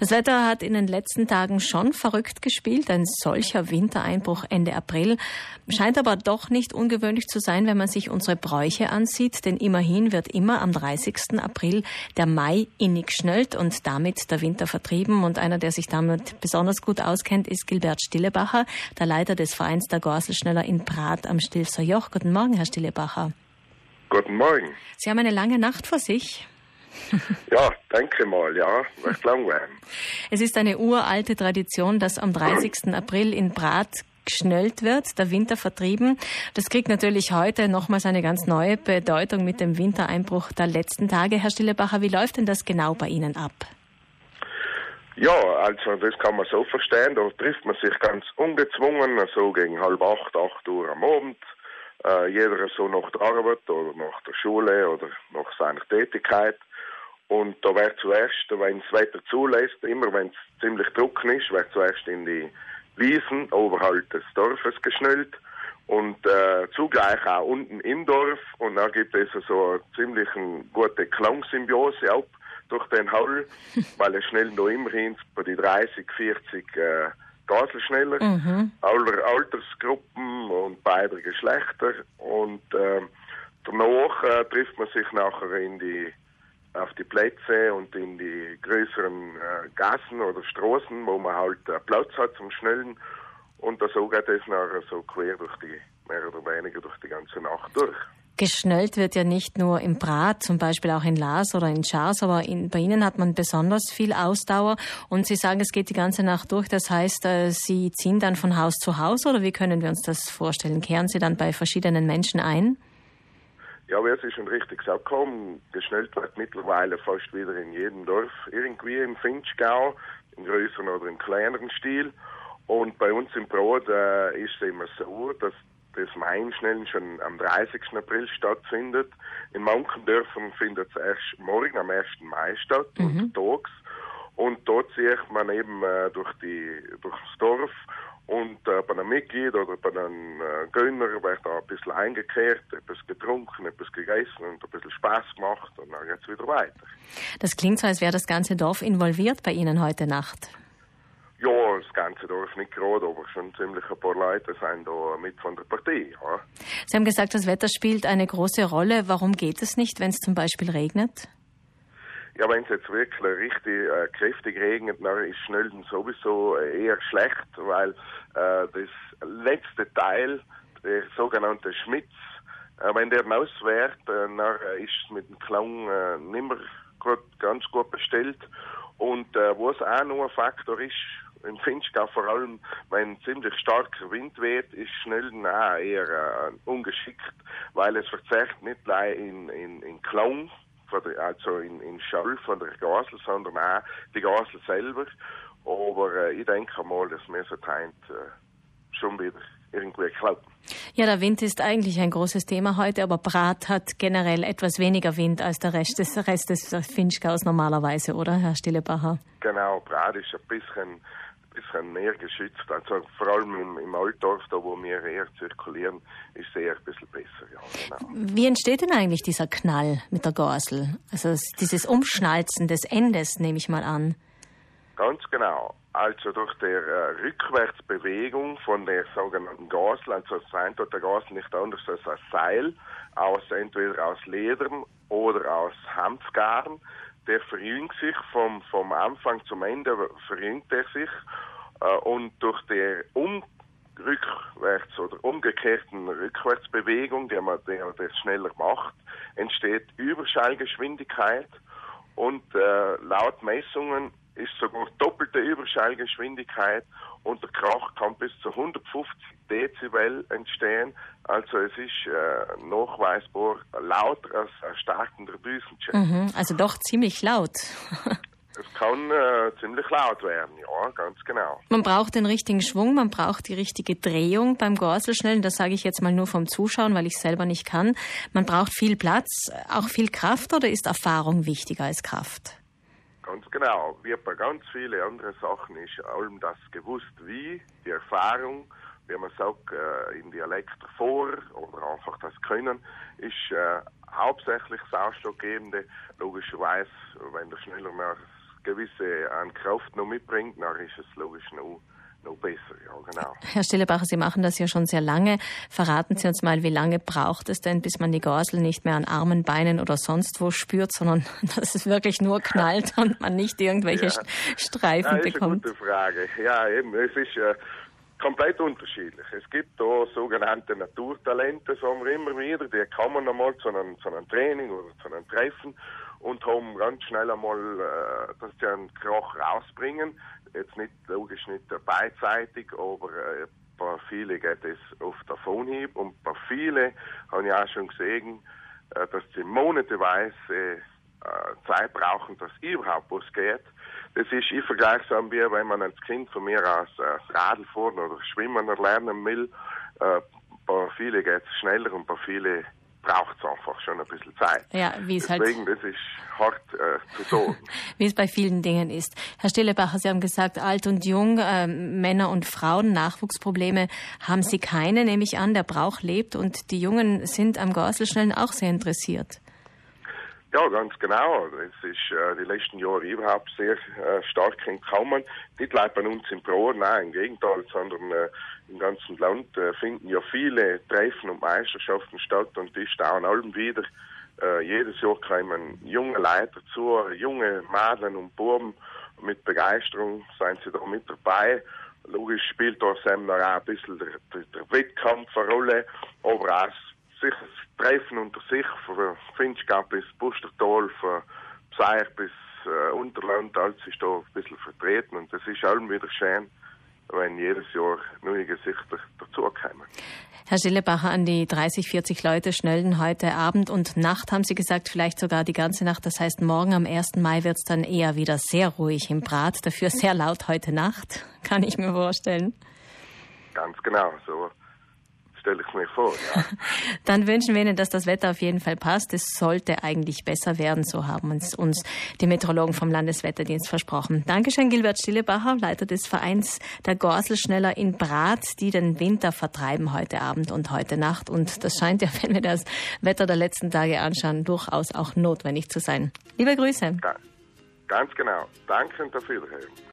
Das Wetter hat in den letzten Tagen schon verrückt gespielt. Ein solcher Wintereinbruch Ende April scheint aber doch nicht ungewöhnlich zu sein, wenn man sich unsere Bräuche ansieht. Denn immerhin wird immer am 30. April der Mai innig schnellt und damit der Winter vertrieben. Und einer, der sich damit besonders gut auskennt, ist Gilbert Stillebacher, der Leiter des Vereins der Gorselschneller in Prat am Stilfser Joch. Guten Morgen, Herr Stillebacher. Guten Morgen. Sie haben eine lange Nacht vor sich. ja, denke mal, ja, recht lang werden. Es ist eine uralte Tradition, dass am 30. April in Brat geschnellt wird, der Winter vertrieben. Das kriegt natürlich heute nochmals eine ganz neue Bedeutung mit dem Wintereinbruch der letzten Tage. Herr Stillebacher, wie läuft denn das genau bei Ihnen ab? Ja, also das kann man so verstehen, da trifft man sich ganz ungezwungen, so gegen halb acht, acht Uhr am Abend. Äh, jeder so nach der Arbeit oder nach der Schule oder nach seiner Tätigkeit. Und da wird zuerst, wenn das Wetter zulässt, immer wenn es ziemlich trocken ist, wird zuerst in die Wiesen oberhalb des Dorfes geschnellt und äh, zugleich auch unten im Dorf. Und da gibt es so eine ziemlich gute Klangsymbiose auch durch den Hall, weil es schnell noch immerhin bei die 30, 40 äh, Gaselschneller, mhm. aller Altersgruppen und beider Geschlechter. Und äh, danach äh, trifft man sich nachher in die auf die Plätze und in die größeren äh, Gassen oder Straßen, wo man halt äh, Platz hat zum Schnellen. Und so geht es nachher so quer durch die, mehr oder weniger durch die ganze Nacht durch. Geschnellt wird ja nicht nur im Brat, zum Beispiel auch in Laas oder in Schars, aber in, bei Ihnen hat man besonders viel Ausdauer und Sie sagen, es geht die ganze Nacht durch. Das heißt, äh, Sie ziehen dann von Haus zu Haus oder wie können wir uns das vorstellen? Kehren Sie dann bei verschiedenen Menschen ein? Ja, wie es schon richtig gesagt haben, geschnellt wird mittlerweile fast wieder in jedem Dorf irgendwie im Finchgau, im größeren oder im kleineren Stil. Und bei uns im Brot äh, ist es immer so, dass das Mainschnellen schon am 30. April stattfindet. In manchen Dörfern findet es erst morgen am 1. Mai statt, mhm. untertags. Und dort sieht man eben äh, durch die, durchs Dorf und äh, bei einem Mitglied oder bei einem äh, Gönner wird da ein bisschen eingekehrt, etwas getrunken, etwas gegessen und ein bisschen Spaß gemacht und dann geht es wieder weiter. Das klingt so, als wäre das ganze Dorf involviert bei Ihnen heute Nacht. Ja, das ganze Dorf nicht gerade, aber schon ziemlich ein paar Leute sind da mit von der Partie. Ja. Sie haben gesagt, das Wetter spielt eine große Rolle. Warum geht es nicht, wenn es zum Beispiel regnet? Ja, wenn es jetzt wirklich richtig äh, kräftig regnet, dann ist Schnelden sowieso äh, eher schlecht, weil äh, das letzte Teil, der sogenannte Schmitz, äh, wenn der auswährt, äh, dann ist es mit dem Klang äh, nicht mehr ganz gut bestellt. Und äh, was auch noch ein Faktor ist, im Finchgau vor allem, wenn ziemlich starker Wind weht, ist Schnelden auch eher äh, ungeschickt, weil es verzerrt nicht in, in, in Klang, der, also in, in Schall von der Gasel, sondern auch die Gasel selber. Aber äh, ich denke mal, dass mir so teint äh, schon wieder irgendwie klappen. Ja, der Wind ist eigentlich ein großes Thema heute, aber Brat hat generell etwas weniger Wind als der Rest des, Rest des Finchgaus normalerweise, oder, Herr Stillebacher? Genau, Brat ist ein bisschen bisschen mehr geschützt. Also vor allem im, im Altdorf, da wo wir eher zirkulieren, ist es eher ein bisschen besser. Ja, genau. Wie entsteht denn eigentlich dieser Knall mit der Gorsel? Also dieses Umschnalzen des Endes, nehme ich mal an. Ganz genau. Also durch die äh, Rückwärtsbewegung von der sogenannten Gasel, also sein dort der Gasel nicht anders als ein Seil, aus entweder aus Ledern oder aus Hanfgarn, der verjüngt sich vom, vom Anfang zum Ende, verjüngt er sich äh, und durch die um rückwärts oder umgekehrten Rückwärtsbewegung, die man der das schneller macht, entsteht Überschallgeschwindigkeit und äh, laut Messungen ist sogar doppelte Überschallgeschwindigkeit und der Krach kann bis zu 150 Dezibel entstehen. Also es ist äh, nachweisbar lauter als ein starkender Düsenjet. Mhm, also doch ziemlich laut. Es kann äh, ziemlich laut werden, ja, ganz genau. Man braucht den richtigen Schwung, man braucht die richtige Drehung beim Gorselschnellen. Das sage ich jetzt mal nur vom Zuschauen, weil ich selber nicht kann. Man braucht viel Platz, auch viel Kraft oder ist Erfahrung wichtiger als Kraft? Genau. Wie bei ganz vielen anderen Sachen ist allem das gewusst, wie, die Erfahrung, wie man sagt, äh, in Dialekt vor oder einfach das Können, ist äh, hauptsächlich das Ausschlaggebende. Logischerweise, wenn der schneller mehr gewisse an Kraft noch mitbringt, dann ist es logisch noch noch besser, ja, genau. Herr Stillebacher, Sie machen das ja schon sehr lange. Verraten Sie uns mal, wie lange braucht es denn, bis man die Gorsel nicht mehr an Armen, Beinen oder sonst wo spürt, sondern dass es wirklich nur knallt und man nicht irgendwelche ja. Streifen ja, bekommt? Das ist eine gute Frage. Ja, eben, es ist äh, komplett unterschiedlich. Es gibt da sogenannte Naturtalente, sagen wir immer wieder, die kommen einmal zu einem, zu einem Training oder zu einem Treffen und haben ganz schnell einmal, äh, dass sie einen Krach rausbringen. Jetzt nicht, logisch nicht beidseitig, aber äh, bei vielen geht es auf Davonhieb und bei vielen habe ich auch schon gesehen, äh, dass sie monateweise äh, Zeit brauchen, dass überhaupt was geht. Das ist, ich vergleiche es wie wenn man als Kind von mir aus äh, Radl fahren oder Schwimmen lernen will. Äh, bei vielen geht es schneller und bei vielen braucht es einfach schon ein bisschen Zeit. Ja, wie es halt Deswegen, halt, das ist hart äh, zu sagen. wie es bei vielen Dingen ist. Herr Stillebacher, Sie haben gesagt, alt und jung, äh, Männer und Frauen, Nachwuchsprobleme haben Sie keine, nehme ich an. Der Brauch lebt und die Jungen sind am Gorselschnellen auch sehr interessiert. Ja, ganz genau. Es ist äh, die letzten Jahre überhaupt sehr äh, stark gekommen. Nicht nur bei uns im Pro, nein, im Gegenteil, sondern äh, im ganzen Land äh, finden ja viele Treffen und Meisterschaften statt und die staunen allem wieder. Äh, jedes Jahr kommen junge Leute dazu, junge Mädchen und Buben. Mit Begeisterung sind sie da mit dabei. Logisch spielt da auch ein bisschen der, der, der Wettkampf eine Rolle, aber auch sich treffen unter sich, von Finchgau bis Bustertal, von Pseich bis äh, Unterland, alles ist da ein bisschen vertreten und das ist allem wieder schön, wenn jedes Jahr neue Gesichter dazukommen. Herr Schillebacher, an die 30, 40 Leute schnellen heute Abend und Nacht, haben Sie gesagt, vielleicht sogar die ganze Nacht. Das heißt, morgen am 1. Mai wird es dann eher wieder sehr ruhig im Brat, dafür sehr laut heute Nacht, kann ich mir vorstellen. Ganz genau, so stelle ich mir vor. Ja. Dann wünschen wir Ihnen, dass das Wetter auf jeden Fall passt. Es sollte eigentlich besser werden, so haben uns, uns die Meteorologen vom Landeswetterdienst versprochen. Dankeschön, Gilbert Stillebacher, Leiter des Vereins der Gorselschneller in Brat, die den Winter vertreiben heute Abend und heute Nacht. Und das scheint ja, wenn wir das Wetter der letzten Tage anschauen, durchaus auch notwendig zu sein. Liebe Grüße. Ganz genau. Danke und auf Wiederhören.